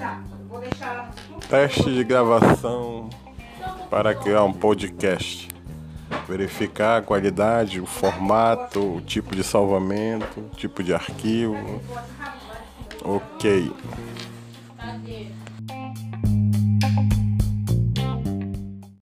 Tá, vou deixar Teste de gravação para criar um podcast. Verificar a qualidade, o formato, o tipo de salvamento, o tipo de arquivo. Ok. Tá,